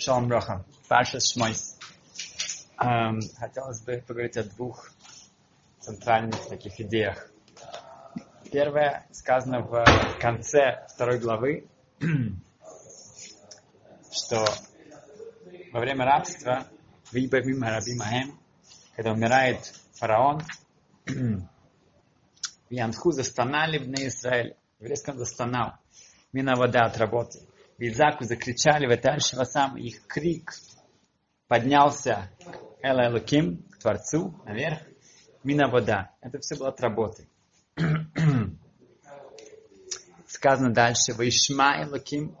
Шалом Броха. Паша Шмойс. Эм, хотелось бы поговорить о двух центральных таких идеях. Первое сказано в конце второй главы, что во время рабства когда умирает фараон, Янху застонали в Израиль. Еврейском застонал. Мина вода от работы. Визаку закричали, в сам их крик поднялся к Элуким, к Творцу, наверх. Мина вода. Это все было от работы. Сказано дальше, Ваишма Элуким.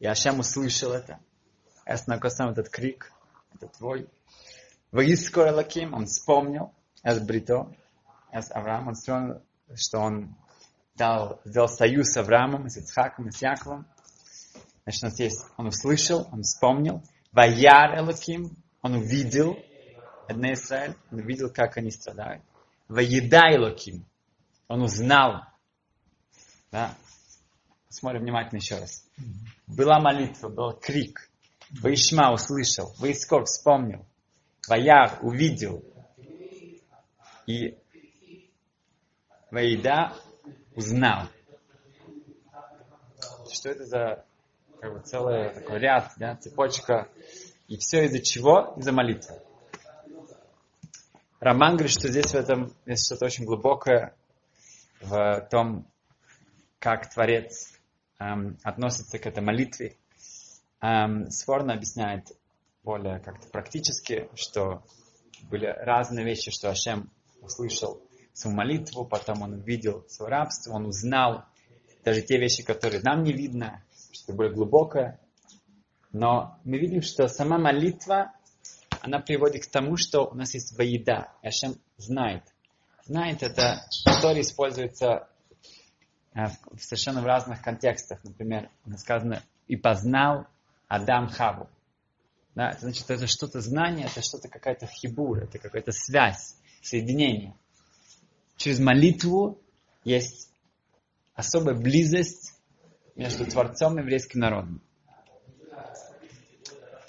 И Ашем услышал это. Эснакосам этот крик, это твой. Ваискор Элуким, он вспомнил, Эс Брито, Эс Авраам, он вспомнил, что он дал, сделал союз с Авраамом, с Ицхаком с Яковом. Значит, у нас есть, он услышал, он вспомнил. Ваяр Элоким, он увидел, Эдне Израиль, он увидел, как они страдают. Ваеда Элоким, он узнал. Да? Посмотрим внимательно еще раз. Была молитва, был крик. Ваишма услышал, Ваискор вспомнил. Ваяр увидел. И Ваида узнал. Что это за как бы целый такой ряд, да, цепочка. И все из-за чего? Из-за молитвы. Роман говорит, что здесь в этом есть что-то очень глубокое в том, как Творец эм, относится к этой молитве. Эм, Сворно объясняет более как-то практически, что были разные вещи, что Ашем услышал свою молитву, потом он увидел свое рабство, он узнал даже те вещи, которые нам не видно, что более глубокое. Но мы видим, что сама молитва, она приводит к тому, что у нас есть воеда. И Ашем знает. Знает это, который используется э, в совершенно разных контекстах. Например, сказано «и познал Адам Хаву». Да, это значит, это что-то знание, это что-то какая-то хибур, это какая-то связь, соединение. Через молитву есть особая близость между Творцом и еврейским народом.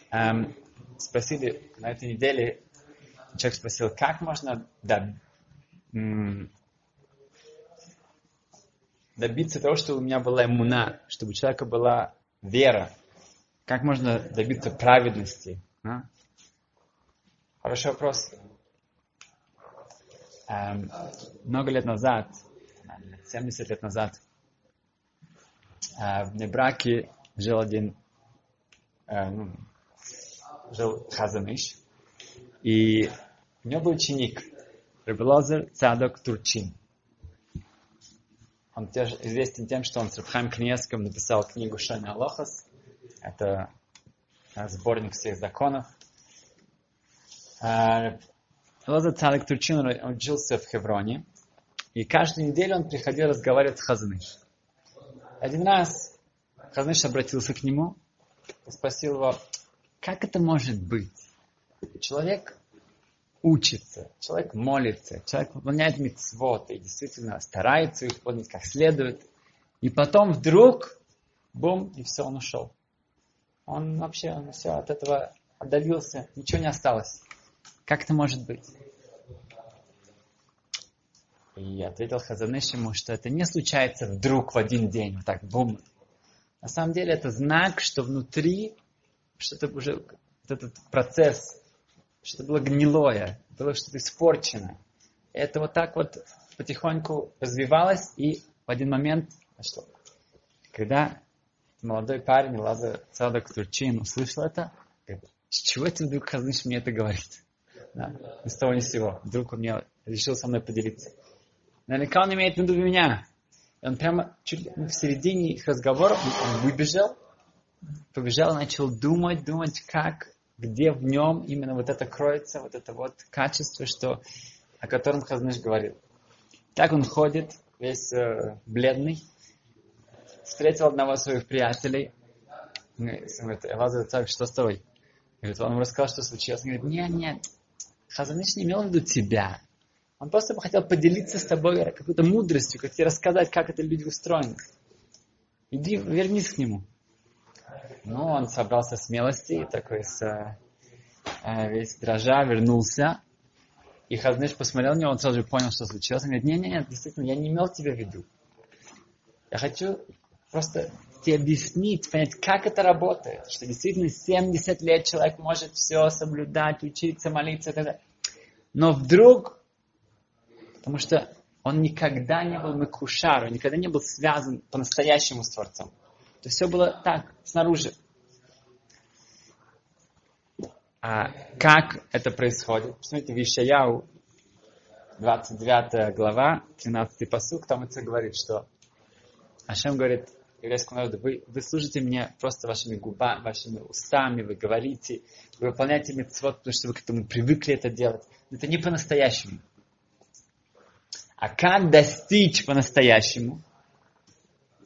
Эм, спросили на этой неделе, человек спросил, как можно доб... добиться того, чтобы у меня была иммуна, чтобы у человека была вера. Как можно добиться праведности? А? Хороший вопрос. Эм, много лет назад, 70 лет назад, в Небраке жил один, э, ну, жил Хазаныш, и у него был ученик, Рабелазер Цадок Турчин. Он тоже известен тем, что он с Рабхайм Кнеском написал книгу Шани Алохас. Это э, сборник всех законов. Рабелазер Цадок Турчин учился в Хевроне. И каждую неделю он приходил разговаривать с Хазаныш. Один раз Хазныш обратился к нему и спросил его, как это может быть? Человек учится, человек молится, человек выполняет митцвот и действительно старается их выполнить как следует. И потом вдруг, бум, и все, он ушел. Он вообще он все от этого отдалился, ничего не осталось. Как это может быть? И ответил Хазаныш ему, что это не случается вдруг в один день, вот так бум. На самом деле это знак, что внутри что-то уже, вот этот процесс, что-то было гнилое, было что-то испорчено. И это вот так вот потихоньку развивалось, и в один момент, что, когда молодой парень, Лаза Цадок Турчин, услышал это, говорит, с чего это вдруг Хазныш мне это говорит? Да, ни с того ни с сего. Вдруг он мне решил со мной поделиться. Наверняка он имеет в виду меня. И он прямо чуть в середине их разговора он, выбежал, побежал, начал думать, думать, как, где в нем именно вот это кроется, вот это вот качество, что, о котором Хазныш говорил. Так он ходит, весь э, бледный, встретил одного из своих приятелей, говорит, Элазар так, что с тобой? Говорит, он ему рассказал, что случилось. Он говорит, нет, нет, Хазаныш не имел в виду тебя. Он просто бы хотел поделиться с тобой какой-то мудростью, как тебе рассказать, как это люди устроены. Иди, вернись к нему. Ну, он собрался смелости, такой с, э, весь дрожа, вернулся. И Хазнеш посмотрел на него, он сразу же понял, что случилось. Он говорит, нет-нет, действительно, я не имел тебя в виду. Я хочу просто тебе объяснить, понять, как это работает. Что действительно 70 лет человек может все соблюдать, учиться, молиться и так далее. Но вдруг, потому что он никогда не был Мекушар, он никогда не был связан по-настоящему с Творцом. То есть все было так, снаружи. А как это происходит? Посмотрите, в Ишаяу, 29 глава, 13 посук, там это говорит, что Ашем говорит еврейскому народу, вы, вы служите мне просто вашими губами, вашими устами, вы говорите, вы выполняете митцвот, потому что вы к этому привыкли это делать. Но это не по-настоящему. А как достичь по-настоящему?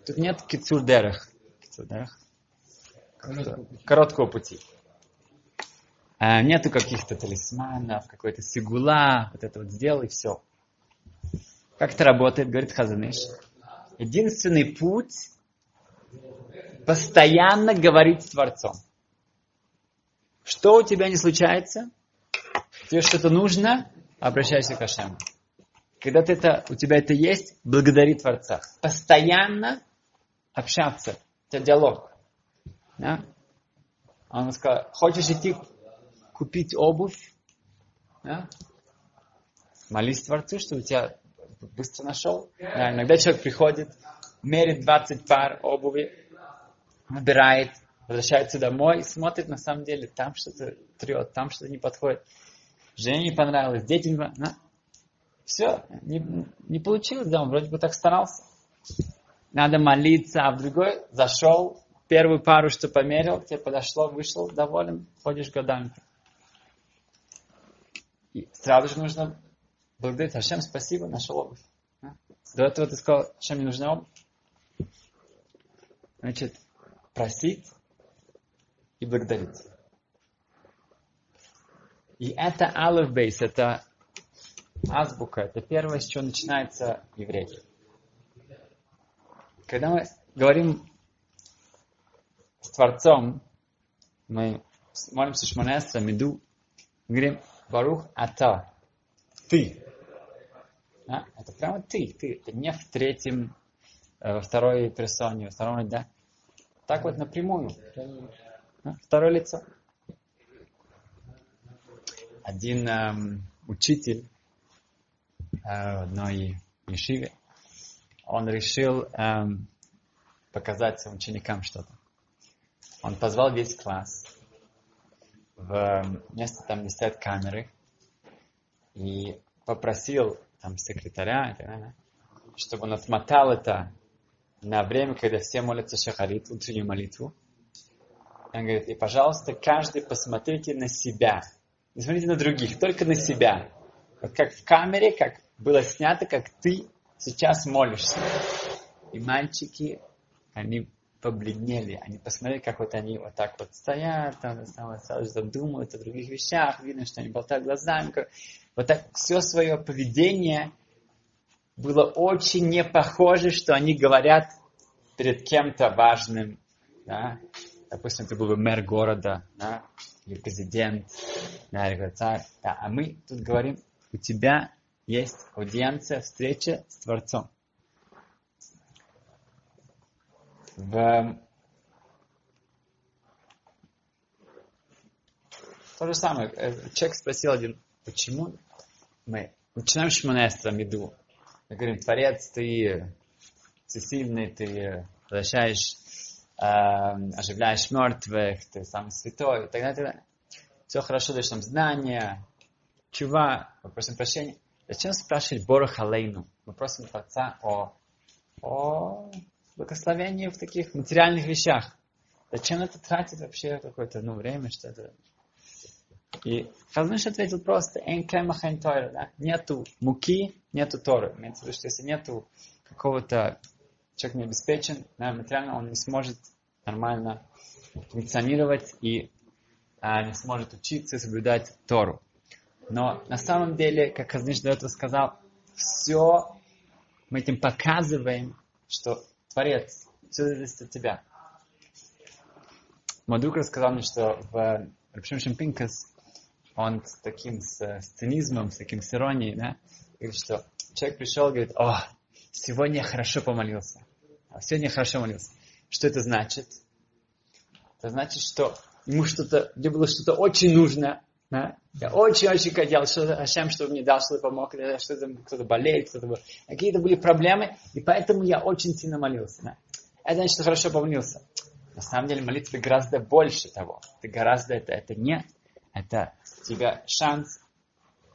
Тут нет кицурдерах. Кицурдерах? Короткого пути. А, нету каких-то талисманов, какой-то сигула, вот это вот сделай, все. Как это работает, говорит Хазаныш. Единственный путь постоянно говорить с Творцом. Что у тебя не случается? Тебе что-то нужно? Обращайся к Ашему. Когда ты это, у тебя это есть, благодари Творца. Постоянно общаться. Это диалог. Да? Он сказал, хочешь идти купить обувь? Да? Молись Творцу, что у тебя быстро нашел. Да, иногда человек приходит, мерит 20 пар обуви, набирает, возвращается домой смотрит, на самом деле, там что-то трет, там что-то не подходит. Жене не понравилось, дети не понравилось. Все, не, не получилось, он вроде бы так старался. Надо молиться, а в другой зашел, первую пару, что померил, тебе подошло, вышел, доволен, ходишь годами. И сразу же нужно благодарить Ашем, спасибо, нашел обувь. До этого ты сказал, Ашем, не нужна обувь. Значит, просить и благодарить. И это Алеф Бейс, это азбука, это первое, с чего начинается еврей. Когда мы говорим с Творцом, мы молимся Шманесра, Меду, говорим Барух Ата, ты. Да? Это прямо ты, ты. Это не в третьем, э, во второй персоне, во втором, да? Так вот напрямую. Да? Второе лицо. Один эм, учитель одной ешиве, он решил эм, показать ученикам что-то. Он позвал весь класс в место, там, где стоят камеры, и попросил там секретаря, и так далее, чтобы он отмотал это на время, когда все молятся шахарит, утреннюю молитву. Он говорит, и, пожалуйста, каждый посмотрите на себя. Не смотрите на других, только на себя. Вот как в камере, как было снято, как ты сейчас молишься. И мальчики, они побледнели, они посмотрели, как вот они вот так вот стоят, там, там сразу думают о других вещах, видно, что они болтают глазами. Как... Вот так все свое поведение было очень не похоже, что они говорят перед кем-то важным, да? допустим, это был бы мэр города, да? или президент, да, или царь, да? а мы тут говорим, у тебя есть аудиенция, встреча с Творцом. В... То же самое. Э, человек спросил один, почему мы начинаем Шманестра Меду. Мы говорим, Творец, ты всесильный, ты возвращаешь, э, оживляешь мертвых, ты самый святой и так далее. Все хорошо, даешь нам знания, чува, мы просим прощения. Зачем спрашивать Бора Халейну? Мы просим Творца о, о благословении в таких материальных вещах. Зачем это тратить вообще какое-то ну, время, что это... И Хазныш ответил просто, да? нету муки, нету Торы. Имеется в виду, что если нету какого-то, человек не обеспечен, да, материально он не сможет нормально функционировать и а, не сможет учиться соблюдать Тору. Но на самом деле, как Хазниш до этого сказал, все мы этим показываем, что Творец, все зависит от тебя. мой рассказал мне, что в Рапшим Шимпинкас он с таким с, с цинизмом, с таким с иронией, да, говорит, что человек пришел говорит, о, сегодня я хорошо помолился. А сегодня я хорошо молился. Что это значит? Это значит, что ему что-то, мне было что-то очень нужно, да? Я очень-очень хотел, что Ашем, чтобы мне дал, что-то помог, что-то кто-то болеет, кто-то был. Какие-то были проблемы, и поэтому я очень сильно молился. Да? Это значит, что хорошо помолился. На самом деле молитва гораздо больше того. Это гораздо, это, это не, это у тебя шанс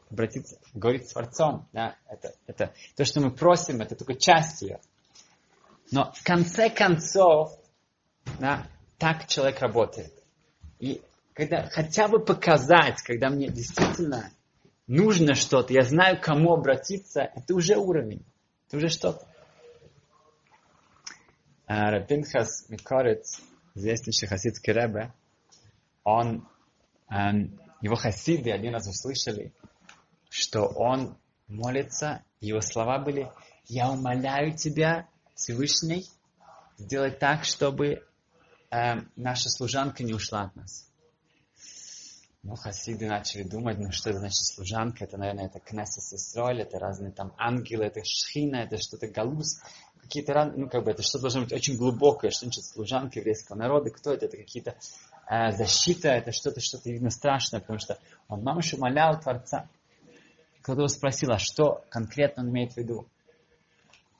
обратиться, говорить с Творцом. Да? Это, это то, что мы просим, это только часть ее. Но в конце концов, да, так человек работает. И когда хотя бы показать, когда мне действительно нужно что-то, я знаю, к кому обратиться, это уже уровень, это уже что-то. А, Рапинхас Микорец, известнейший хасидский рэбе, он, эм, его хасиды один раз услышали, что он молится, его слова были, я умоляю тебя, Всевышний, сделать так, чтобы э, наша служанка не ушла от нас. Ну, хасиды начали думать, ну, что это значит служанка, это, наверное, это Кнессес Исроль, это разные там ангелы, это шхина, это что-то галус, какие-то разные, ну, как бы, это что должно быть очень глубокое, что значит служанка еврейского народа, кто это, это какие-то э, защита, это что-то, что-то, видно, страшное, потому что он мамыш умолял Творца. Кто-то спросил, а что конкретно он имеет в виду?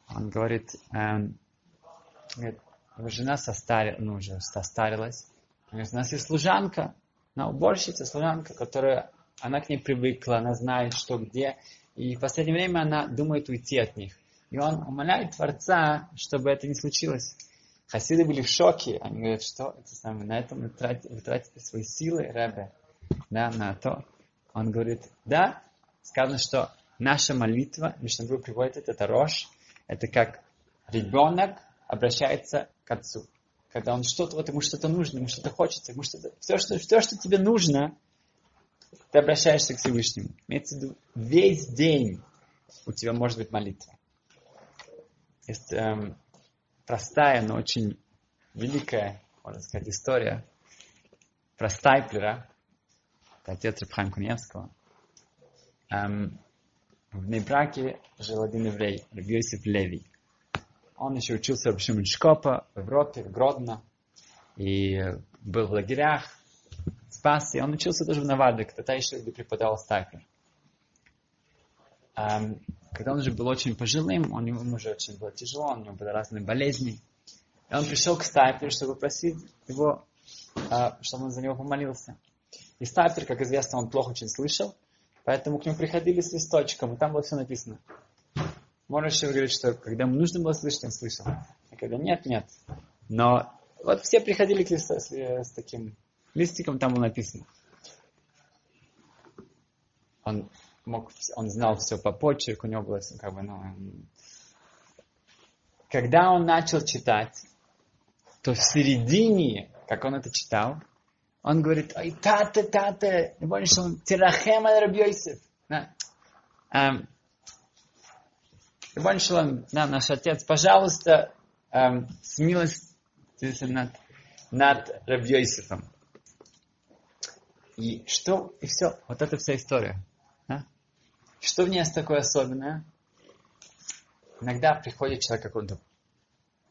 Он говорит, эм, говорит его жена состарилась, ну, уже состарилась, у нас есть служанка, она уборщица, служанка, которая, она к ней привыкла, она знает, что где. И в последнее время она думает уйти от них. И он умоляет Творца, чтобы это не случилось. Хасиды были в шоке. Они говорят, что это самое, на этом вы тратите, вы тратите свои силы, Ребе, да, на то. Он говорит, да, сказано, что наша молитва, Мишнабру приводит это, это рожь, это как ребенок обращается к отцу когда он что-то, вот ему что-то нужно, ему что-то хочется, ему что-то, все, что, все, что тебе нужно, ты обращаешься к Всевышнему. Имеется в виду, весь день у тебя может быть молитва. Есть эм, простая, но очень великая, можно сказать, история про Стайплера, это отец Рабхайм Куневского. Эм, в Нейбраке жил один еврей, Рабиосиф Леви. Он еще учился в Шкопа в Европе, в Гродно. И был в лагерях, спасся. Он учился тоже в Наварде, когда еще где преподавал Стайпер. Когда он уже был очень пожилым, он, ему уже очень было тяжело, у него были разные болезни. И он пришел к Стайперу, чтобы просить его, а, чтобы он за него помолился. И Стайпер, как известно, он плохо очень слышал, поэтому к нему приходили с листочком, и там было все написано. Можно еще говорить, что когда нужно было слышать, он слышал. А когда нет, нет. Но вот все приходили к листу с, с таким листиком, там было написано. Он мог, он знал все по почерку, у него было все как бы, ну, когда он начал читать, то в середине, как он это читал, он говорит, ой, тата, тата, не помнишь, он тирахем аль Шалом, да, наш отец, пожалуйста, эм, смилость над, над Рабьёйсифом. И что, и все, вот это вся история. Да? Что в ней есть такое особенное? Иногда приходит человек какому-то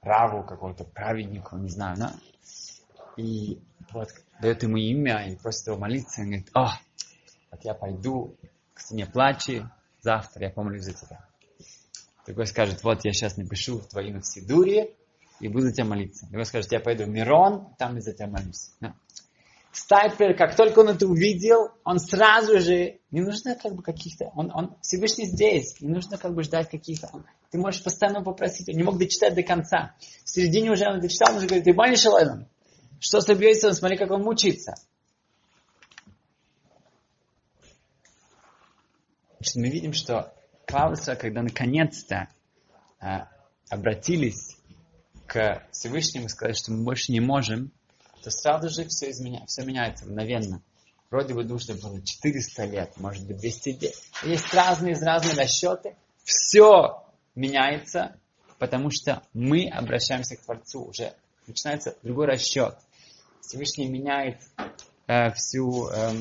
праву, какому-то праведнику, не знаю, да? и вот дает ему имя и просит его молиться, и он говорит, о, вот я пойду к стене плачи, завтра я помолюсь за тебя. Другой скажет, вот я сейчас напишу в твоем Сидуре и буду за тебя молиться. Другой скажет, я пойду в Мирон, там и за тебя молюсь. Да. Стайпер, как только он это увидел, он сразу же, не нужно как бы каких-то, он, он Всевышний здесь, не нужно как бы ждать каких-то, ты можешь постоянно попросить, он не мог дочитать до конца. В середине уже он дочитал, он уже говорит, ты понял, Шалайном? Что с Рабьёйсом, смотри, как он мучится. Значит, мы видим, что Клауса, когда наконец-то а, обратились к Всевышнему и сказали, что мы больше не можем, то сразу же все, изменя... все меняется мгновенно. Вроде бы нужно было 400 лет, может быть 200 лет. Есть разные, разные расчеты. Все меняется, потому что мы обращаемся к Творцу. Уже начинается другой расчет. Всевышний меняет э, всю, э,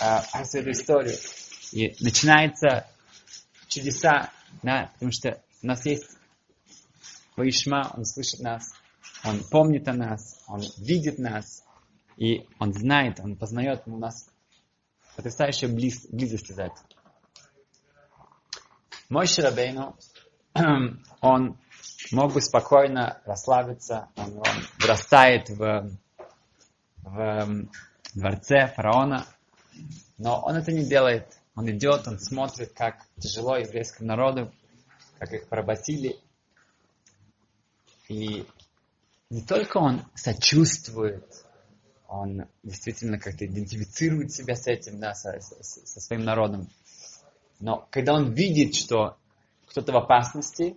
э, всю эту историю. И начинается чудеса, да, потому что у нас есть Ваишма, он слышит нас, он помнит о нас, он видит нас, и он знает, он познает у нас потрясающая близ, близость из этого. Мой Ширабейну, он мог бы спокойно расслабиться, он, он вырастает в, в дворце фараона, но он это не делает. Он идет, он смотрит, как тяжело еврейскому народу, как их поработили. И не только он сочувствует, он действительно как-то идентифицирует себя с этим, да, со, со, своим народом. Но когда он видит, что кто-то в опасности,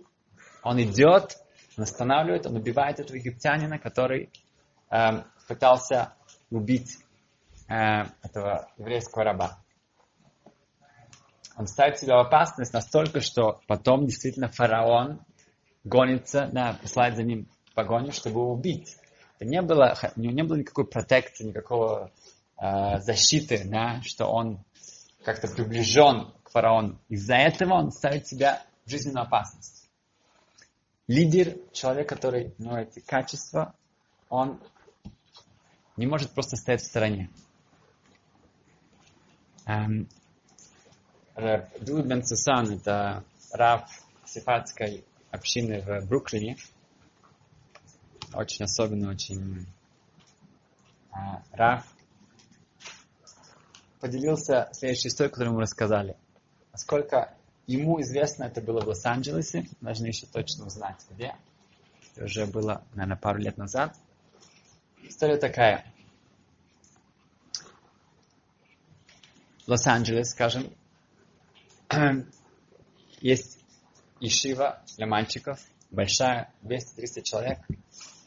он идет, он останавливает, он убивает этого египтянина, который э, пытался убить э, этого еврейского раба он ставит себя в опасность настолько, что потом действительно фараон гонится, да, посылает за ним погоню, чтобы его убить. Это не было, у него не было никакой протекции, никакого э, защиты, да, что он как-то приближен к фараону. Из-за этого он ставит себя в жизненную опасность. Лидер, человек, который у него эти качества, он не может просто стоять в стороне. Эм, Дуд Бен Сусан, это раб сифатской общины в Бруклине. Очень особенно, очень а, Раф поделился следующей историей, которую мы рассказали. Насколько ему известно, это было в Лос-Анджелесе, должны еще точно узнать, где. Это уже было, наверное, пару лет назад. История такая. Лос-Анджелес, скажем, есть Ишива для мальчиков, большая, 200-300 человек,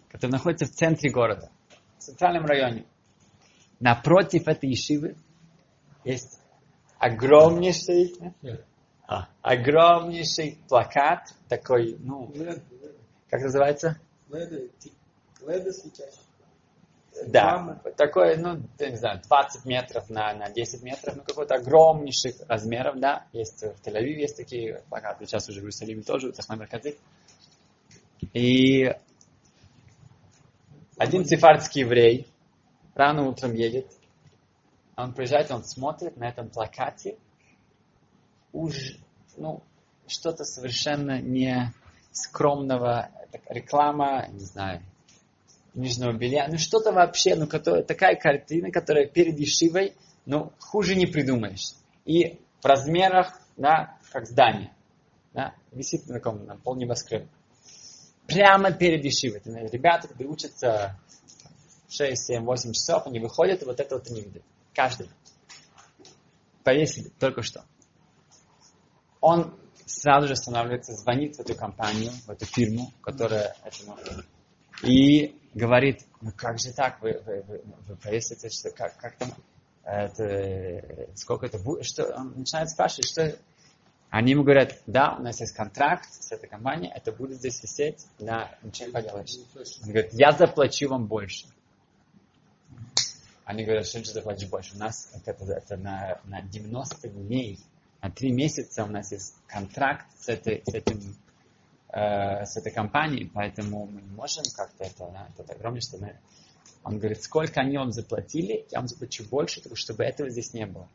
которая находится в центре города, в центральном районе. Напротив этой Ишивы есть огромнейший, а, огромнейший плакат, такой, ну, как называется? Леды, леды да, такой, ну, я не знаю, 20 метров на, на 10 метров, ну, какой-то огромнейших размеров, да, есть в Тель-Авиве есть такие плакаты, сейчас уже в Иерусалиме тоже, в Тахмай Меркази. И один цифардский еврей рано утром едет, он приезжает, он смотрит на этом плакате, уж, ну, что-то совершенно не скромного, реклама, не знаю, нижнего белья, ну что-то вообще, ну которая, такая картина, которая перед Ешивой, ну хуже не придумаешь. И в размерах, да, как здание, да, висит на таком, на пол небоскреба. Прямо перед Ешивой. Ребята, которые учатся 6, 7, 8 часов, они выходят, и вот это вот они видят. Каждый. Повесили только что. Он сразу же останавливается, звонит в эту компанию, в эту фирму, которая этому и говорит, ну как же так, вы, вы, вы, вы повесите, что, как, как там, это, сколько это будет, что, он начинает спрашивать, что, они ему говорят, да, у нас есть контракт с этой компанией, это будет здесь висеть, на ничего не поделаешь. Он говорит, я заплачу вам больше. Они говорят, что ты заплатишь больше? У нас это, это на, на 90 дней, на 3 месяца у нас есть контракт с, этой, с этим э, с этой компанией, поэтому мы не можем как-то это, да, это огромное, что мы... Он говорит, сколько они вам заплатили, я вам заплачу больше, чтобы этого здесь не было.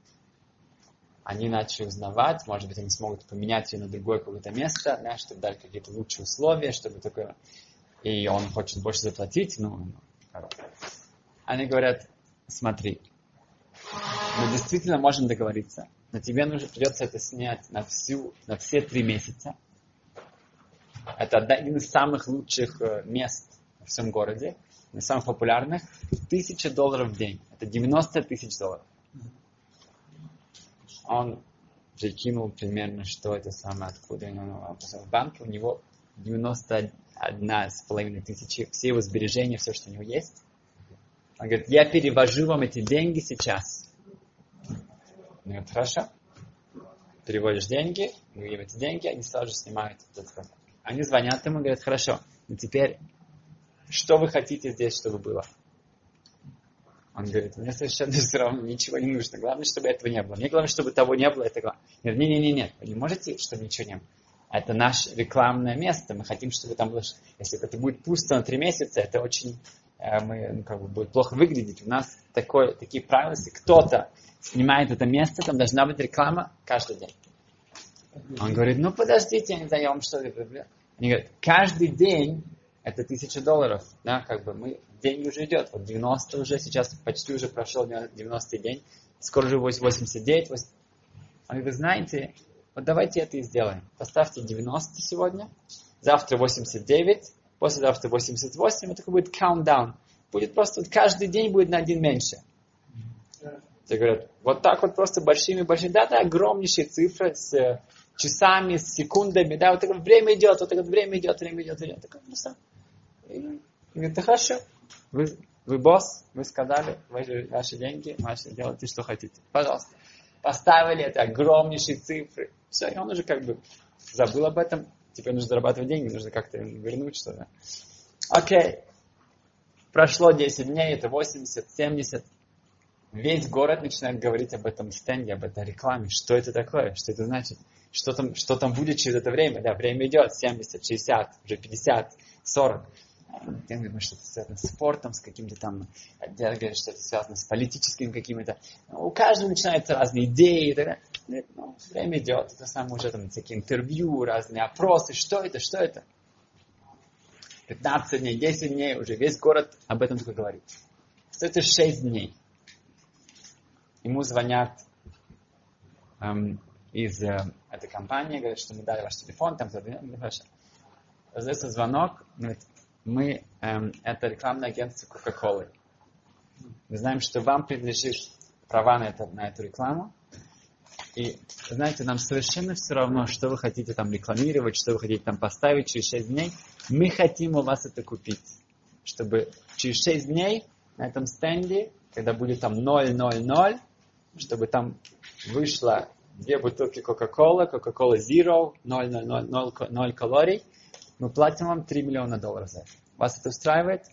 Они начали узнавать, может быть, они смогут поменять ее на другое какое-то место, да, чтобы дать какие-то лучшие условия, чтобы такое... И он хочет больше заплатить, ну, ну они говорят, смотри, мы действительно можем договориться, но тебе нужно придется это снять на всю, на все три месяца, это один из самых лучших э, мест в всем городе, из самых популярных. Тысяча долларов в день. Это 90 тысяч долларов. Он прикинул примерно, что это самое, откуда он в банке. У него 91 с половиной тысячи, все его сбережения, все, что у него есть. Он говорит, я перевожу вам эти деньги сейчас. Он говорит, хорошо. Переводишь деньги, мы им эти деньги, они сразу же снимают этот они звонят ему и говорят, хорошо, но теперь, что вы хотите здесь, чтобы было? Он говорит, мне совершенно все равно, ничего не нужно. Главное, чтобы этого не было. Мне главное, чтобы того не было, это главное. Не-не-не, вы не можете, чтобы ничего не было. Это наше рекламное место. Мы хотим, чтобы там было... Если это будет пусто на три месяца, это очень... Э, мы, ну, как бы, будет плохо выглядеть. У нас такое, такие правила, если кто-то снимает это место, там должна быть реклама каждый день. Он говорит, ну подождите, я не знаю, я вам что Они говорят, каждый день это тысяча долларов, да, как бы мы, день уже идет, вот 90 уже, сейчас почти уже прошел 90 день, скоро уже 89, 80. Он говорит, вы знаете, вот давайте это и сделаем. Поставьте 90 сегодня, завтра 89, послезавтра 88, это будет countdown. Будет просто, вот каждый день будет на один меньше. Те говорят, вот так вот просто большими-большими, да, да, огромнейшие цифры с э, часами, с секундами, да, вот так время идет, вот так время идет, время идет, время идет. Так, ну, сам. И говорит, да хорошо, вы, вы босс, вы сказали, ваши, ваши деньги, ваши, делайте, что хотите. Пожалуйста. Поставили это огромнейшие цифры. Все, и он уже как бы забыл об этом. Теперь нужно зарабатывать деньги, нужно как-то вернуть что-то. Окей. Прошло 10 дней, это 80, 70 весь город начинает говорить об этом стенде, об этой рекламе. Что это такое? Что это значит? Что там, что там будет через это время? Да, время идет. 70, 60, уже 50, 40. Я думаю, что это связано с спортом, с каким-то там, я говорю, что это связано с политическими какими-то. У каждого начинаются разные идеи. И так далее. Ну, время идет. Это самое уже там всякие интервью, разные опросы. Что это, что это? 15 дней, 10 дней, уже весь город об этом только говорит. Что это 6 дней ему звонят эм, из э, этой компании, говорят, что мы дали ваш телефон, там раздается звонок, говорит, мы, эм, это рекламное агентство Coca-Cola. Мы знаем, что вам принадлежит права на, это, на эту рекламу. И, знаете, нам совершенно все равно, что вы хотите там рекламировать, что вы хотите там поставить через 6 дней. Мы хотим у вас это купить. Чтобы через 6 дней на этом стенде, когда будет там 000, чтобы там вышло две бутылки Coca-Cola, Coca-Cola Zero, 0, 0, 0, 0, 0 калорий, мы платим вам 3 миллиона долларов за это. Вас это устраивает?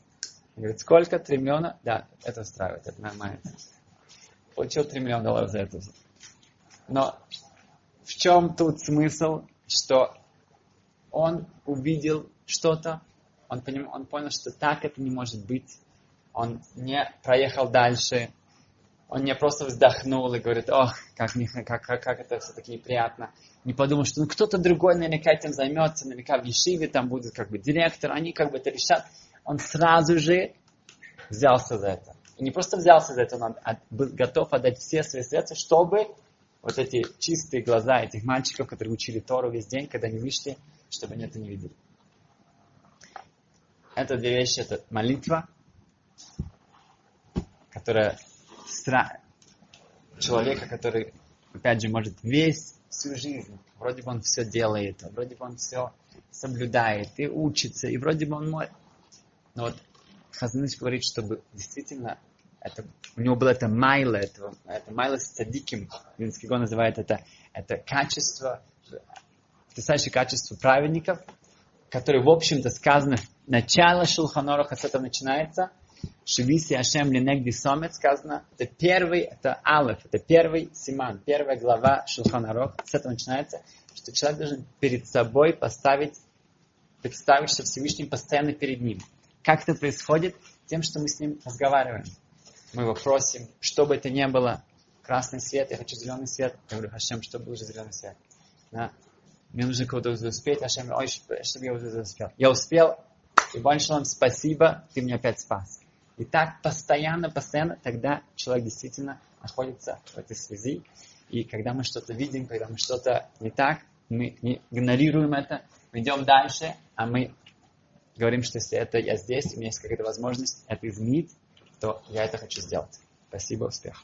Он говорит, сколько? 3 миллиона? Да, это устраивает, это нормально. Получил 3 миллиона долларов за это. Но в чем тут смысл, что он увидел что-то, он, поним, он понял, что так это не может быть, он не проехал дальше, он не просто вздохнул и говорит, ох, как, как, как, как это все-таки неприятно. Не подумал, что ну, кто-то другой наверняка этим займется, наверняка в Ешиве там будет как бы директор, они как бы это решат. Он сразу же взялся за это. И не просто взялся за это, он был готов отдать все свои средства, чтобы вот эти чистые глаза этих мальчиков, которые учили Тору весь день, когда они вышли, чтобы они это не видели. Это две вещи, это молитва, которая стра... человека, который, опять же, может весь всю жизнь, вроде бы он все делает, вроде бы он все соблюдает и учится, и вроде бы он мой. Но вот Хазаныч говорит, чтобы действительно это, у него было это майла, это, это майла с цадиким, Винский гон называет это, это качество, потрясающее качество праведников, которые, в общем-то, сказано, начало Шулханоруха с этого начинается – Шивиси Ашем Ленегди Сомет сказано, это первый, это Алеф, это первый Симан, первая глава Шулханарох. С этого начинается, что человек должен перед собой поставить, представить, что Всевышний постоянно перед ним. Как это происходит? Тем, что мы с ним разговариваем. Мы его просим, что бы это ни было, красный свет, я хочу зеленый свет. Я говорю, Хашем, чтобы был зеленый свет. Да? Мне нужно кого-то успеть, Хашем, ой, чтобы я уже успел. Я успел, и вам спасибо, ты меня опять спас. И так постоянно, постоянно, тогда человек действительно находится в этой связи. И когда мы что-то видим, когда мы что-то не так, мы не игнорируем это, мы идем дальше, а мы говорим, что если это я здесь, у меня есть какая-то возможность это изменить, то я это хочу сделать. Спасибо, успех.